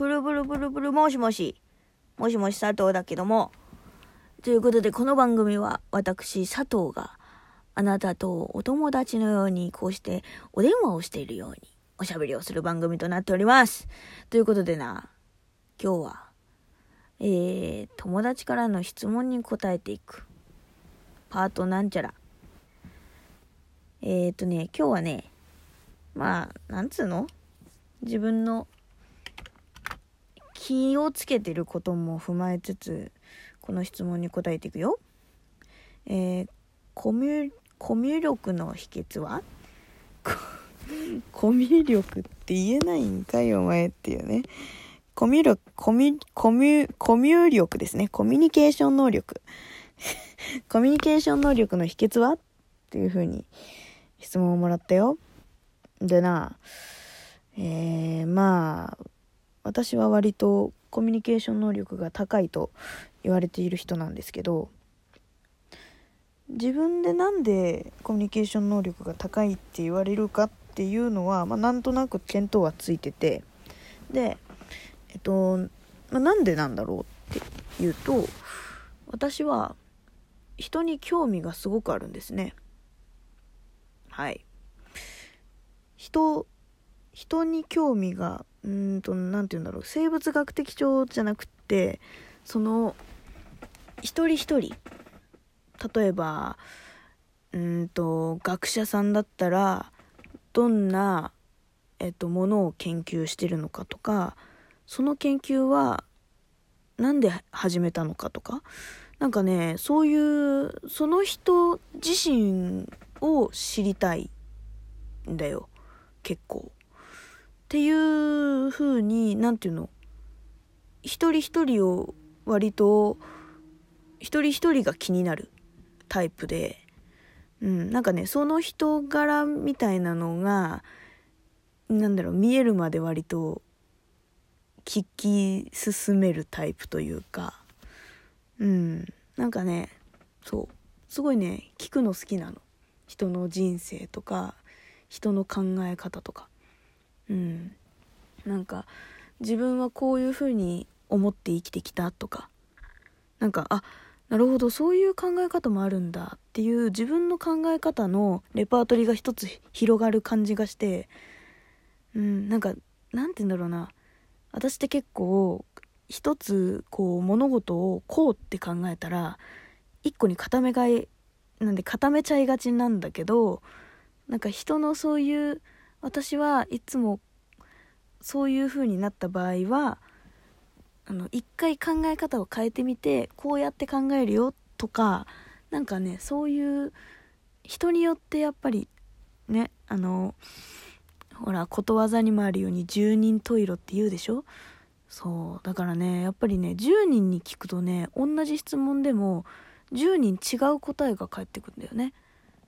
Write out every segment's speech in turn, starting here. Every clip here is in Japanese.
ブルブルブルブル、もしもし。もしもし佐藤だけども。ということで、この番組は私佐藤があなたとお友達のようにこうしてお電話をしているようにおしゃべりをする番組となっております。ということでな、今日は、えー、友達からの質問に答えていく。パートなんちゃら。えーとね、今日はね、まあ、なんつうの？自分の気をつけてることも踏まえつつこの質問に答えていくよ。えー、コミュコミュ力の秘訣は？コミュ力って言えないんかいお前っていうね。コミュ力、コミュ、コミュ、コミュ力ですね。コミュニケーション能力。コミュニケーション能力の秘訣は？っていう風に質問をもらったよ。でな、えー、まあ、私は割とコミュニケーション能力が高いと言われている人なんですけど自分でなんでコミュニケーション能力が高いって言われるかっていうのは、まあ、なんとなく見当はついててでえっと、まあ、なんでなんだろうっていうと私は人に興味がすごくあるんですね。はい。人人に興味がうんと何て言うんだろう。生物学的調じゃなくってその一人一人。例えばうんと学者さんだったらどんな、えっと、ものを研究してるのかとかその研究は何で始めたのかとか。なんかねそういうその人自身を知りたいんだよ。結構。っていう風に何て言うの？一人一人を割と一人一人が気になるタイプで、うん、なんかねその人柄みたいなのがなんだろう見えるまで割と聞き進めるタイプというかうんなんかねそうすごいね聞くの好きなの。人の人生とか人の考え方とか。うん。なんか自分はこういうふうに思って生きてきたとか。なんかあなるほどそういう考え方もあるんだっていう自分の考え方のレパートリーが一つ広がる感じがしてうんなんかなんて言うんだろうな。私って結構一つこう物事をこうって考えたら一個に固めがいなんで固めちゃいがちなんだけどなんか人のそういう私はいつもそういう風になった場合はあの一回考え方を変えてみてこうやって考えるよとかなんかねそういう人によってやっぱりねあのほらことわざにもあるように十人十色って言うでしょ？そう。だからねやっぱりね10人に聞くとね同じ質問でも10人違う答えが返ってくるんだよね。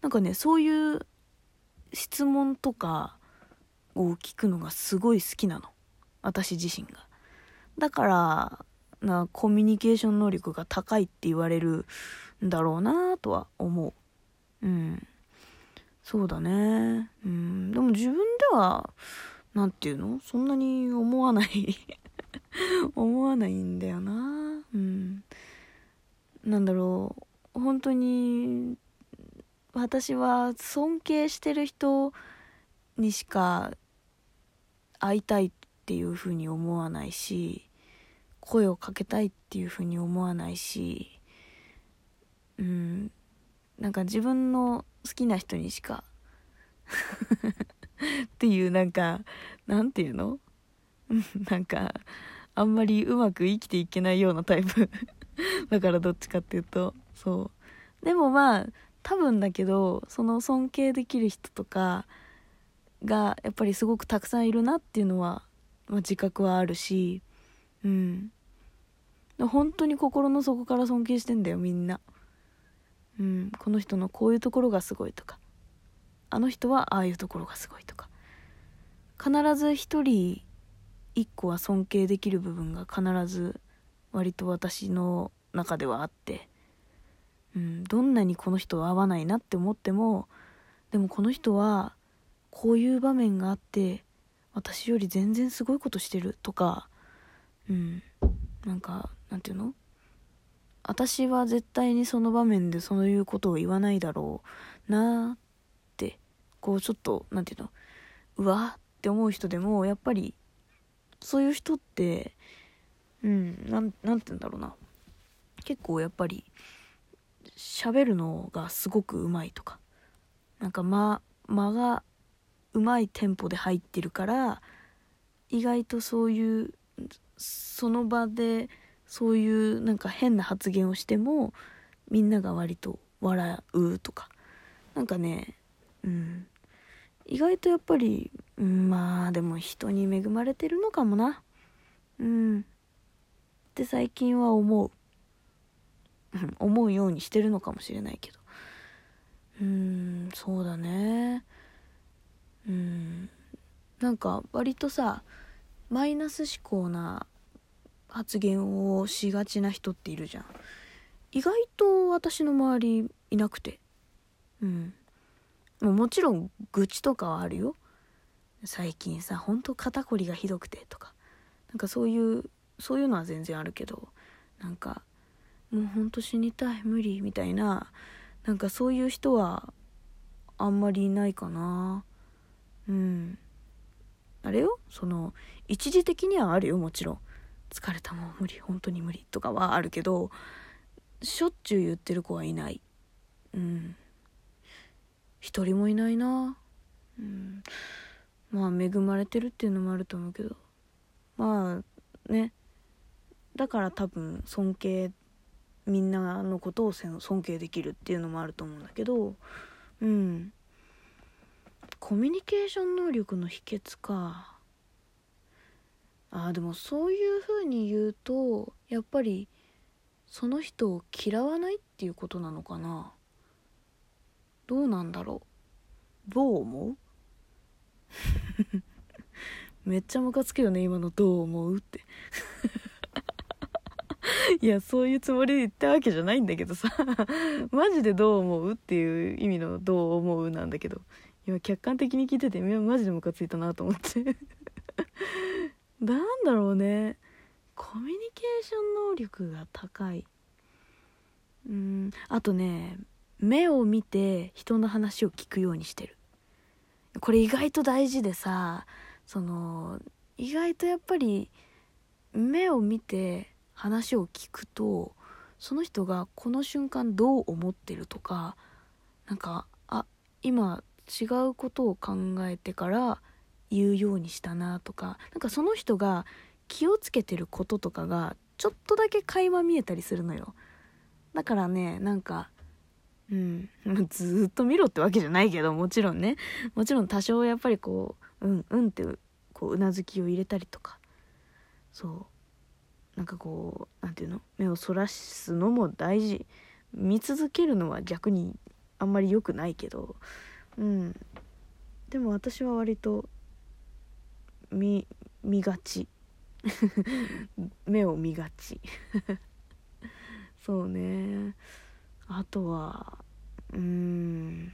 なんかねそういう質問とかを聞くのがすごい好きなの。私自身が。だからなコミュニケーション能力が高いって言われるんだろうなとは思う。うん。そうだね。うん。でも自分では何て言うの？そんなに思わない。思わないんだよな。うん。なんだろう。本当に私は尊敬してる人にしか会いたいっていうふうに思わないし声をかけたいっていうふうに思わないしうんなんか自分の好きな人にしか っていうなんかなんていうの？なんかあんまりうまく生きていけないようなタイプ。だからどっちかっていうとそう。でもまあ多分だけどその尊敬できる人とかがやっぱりすごくたくさんいるなっていうのは、まあ、自覚はあるしうん。本当に心の底から尊敬してんだよみんな。うん。この人のこういうところがすごいとか。あの人はああいうところがすごいとか。必ず一人一個は尊敬できる部分が必ず割と私の中ではあって、うん、どんなにこの人は合わないなって思ってもでもこの人はこういう場面があって私より全然すごいことしてるとかうん。なんかなんていうの？私は絶対にその場面でそういうことを言わないだろうなってこうちょっとなんていうの？うわって思う人でもやっぱりそういう人ってうんなんなんて言うんだろうな。結構やっぱり喋るのがすごくうまいとか。なんか間間がうまいテンポで入ってるから意外とそういうその場でそういうなんか変な発言をしてもみんなが割と笑うとか。なんかねうん。意外とやっぱり、まあでも人に恵まれてるのかもな。うん。って最近は思う。思うようにしてるのかもしれないけど。うんそうだね。うん。なんか割とさマイナス思考な発言をしがちな人っているじゃん。意外と私の周りいなくて。うん。もうもちろん愚痴とかはあるよ。最近さほんと肩こりがひどくてとか。なんかそういうそういうのは全然あるけど。なんかもうほんと死にたい無理みたいな。なんかそういう人はあんまりいないかなうん。あれよ？その一時的にはあるよもちろん。疲れたもう無理。本当に無理とかはあるけどしょっちゅう言ってる子はいない。うん。一人もいないな。うん。まあ恵まれてるっていうのもあると思うけど。まあね。だから多分尊敬みんなのことを尊敬できるっていうのもあると思うんだけど。うん。コミュニケーション能力の秘訣か。あーでもそういう風に言うとやっぱりその人を嫌わないっていうことなのかな。どうなんだろう。どう思う？めっちゃムカつくよね今の「どう思う?」って。いやそういうつもりで言ったわけじゃないんだけどさ。マジでどう思うっていう意味の「どう思う?」なんだけど今客観的に聞いててマジでムカついたなと思って。なんだろうね。コミュニケーション能力が高い。うん。あとね目を見て人の話を聞くようにしてる。これ意外と大事でさその意外とやっぱり目を見て話を聞くとその人がこの瞬間どう思ってるとかなんかあ今違うことを考えてから言うようにしたなとかなんかその人が気をつけてることとかがちょっとだけ垣間見えたりするのよ。だからねなんかうん ずっと見ろってわけじゃないけどもちろんね。もちろん多少やっぱりこううんうんってこううなずきを入れたりとか。そう。なんかこう何て言うの？目をそらすのも大事。見続けるのは逆にあんまり良くないけど。うん。でも私は割と見見がち。目を見がち。そうね。あとはうん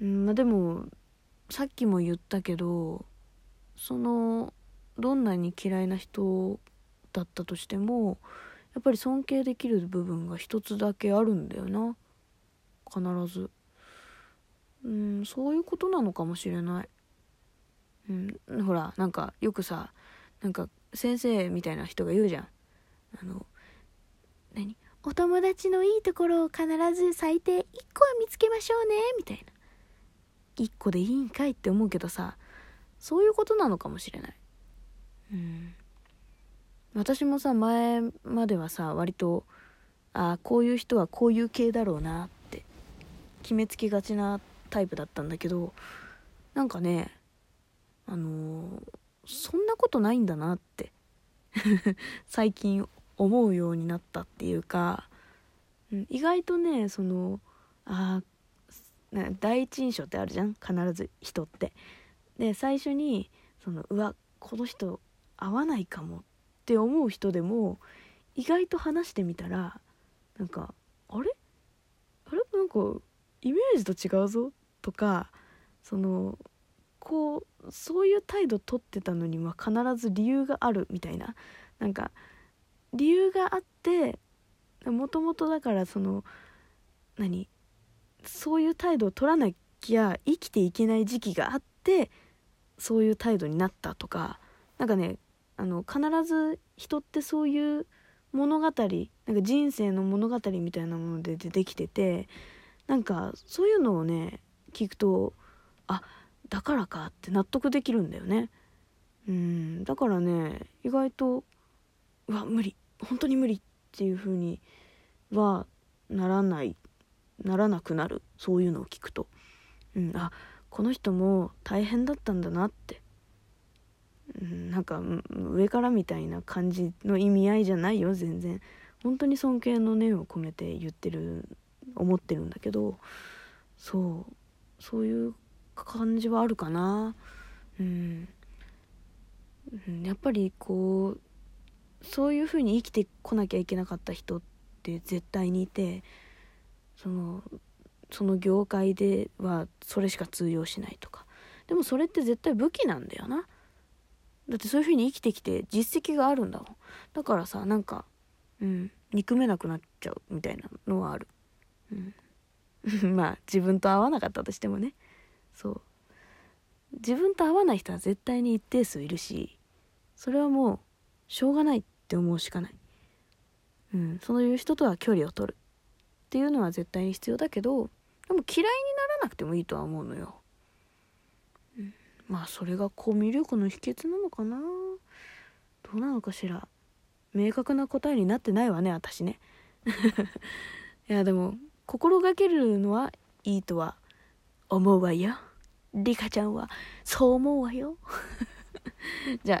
まあでもさっきも言ったけどそのどんなに嫌いな人だったとしてもやっぱり尊敬できる部分が一つだけあるんだよな。必ず。うんそういうことなのかもしれない。うん、ほらなんかよくさなんか先生みたいな人が言うじゃん。あの何？お友達のいいところを必ず最低1個は見つけましょうねみたいな。1個でいいんかいって思うけどさそういうことなのかもしれない。うん。私もさ前まではさ割とああこういう人はこういう系だろうなって決めつけがちなタイプだったんだけどなんかねあのー、そんなことないんだなって 最近思うようになったっていうか、うん、意外とねそのあ第一印象ってあるじゃん必ず人って。で最初にそのうわこの人合わないかもって思う人でも意外と話してみたらなんかあれ？あれ？なんかイメージと違うぞとかそのこうそういう態度取ってたのには必ず理由があるみたいな。なんか理由があってもともとだからその何そういう態度を取らなきゃ生きていけない時期があってそういう態度になったとか。なんかねあの必ず人ってそういう物語なんか人生の物語みたいなもので出てきててなんかそういうのをね聞くとあだからかって納得できるんだよね。うんだからね意外とうわ無理。本当に無理っていう風にはならないならなくなる。そういうのを聞くと、うん、あこの人も大変だったんだなって、うん、なんか上からみたいな感じの意味合いじゃないよ全然。本当に尊敬の念を込めて言ってる思ってるんだけど。そう。そういう感じはあるかな。うん、やっぱりこうそういうふうに生きてこなきゃいけなかった人って絶対にいてそのその業界ではそれしか通用しないとか。でもそれって絶対武器なんだよな。だってそういうふうに生きてきて実績があるんだもん。だからさなんかうん憎めなくなっちゃうみたいなのはある。うん。まあ自分と合わなかったとしてもね。そう。自分と合わない人は絶対に一定数いるしそれはもうしょうがないって思うしかない。うん。そういう人とは距離を取る。っていうのは絶対に必要だけどでも嫌いにならなくてもいいとは思うのよ、うん、まあそれがコミュ力の秘訣なのかな。どうなのかしら。明確な答えになってないわね私ね。いやでも心がけるのはいいとは思うわよ。リカちゃんはそう思うわよ。じゃあ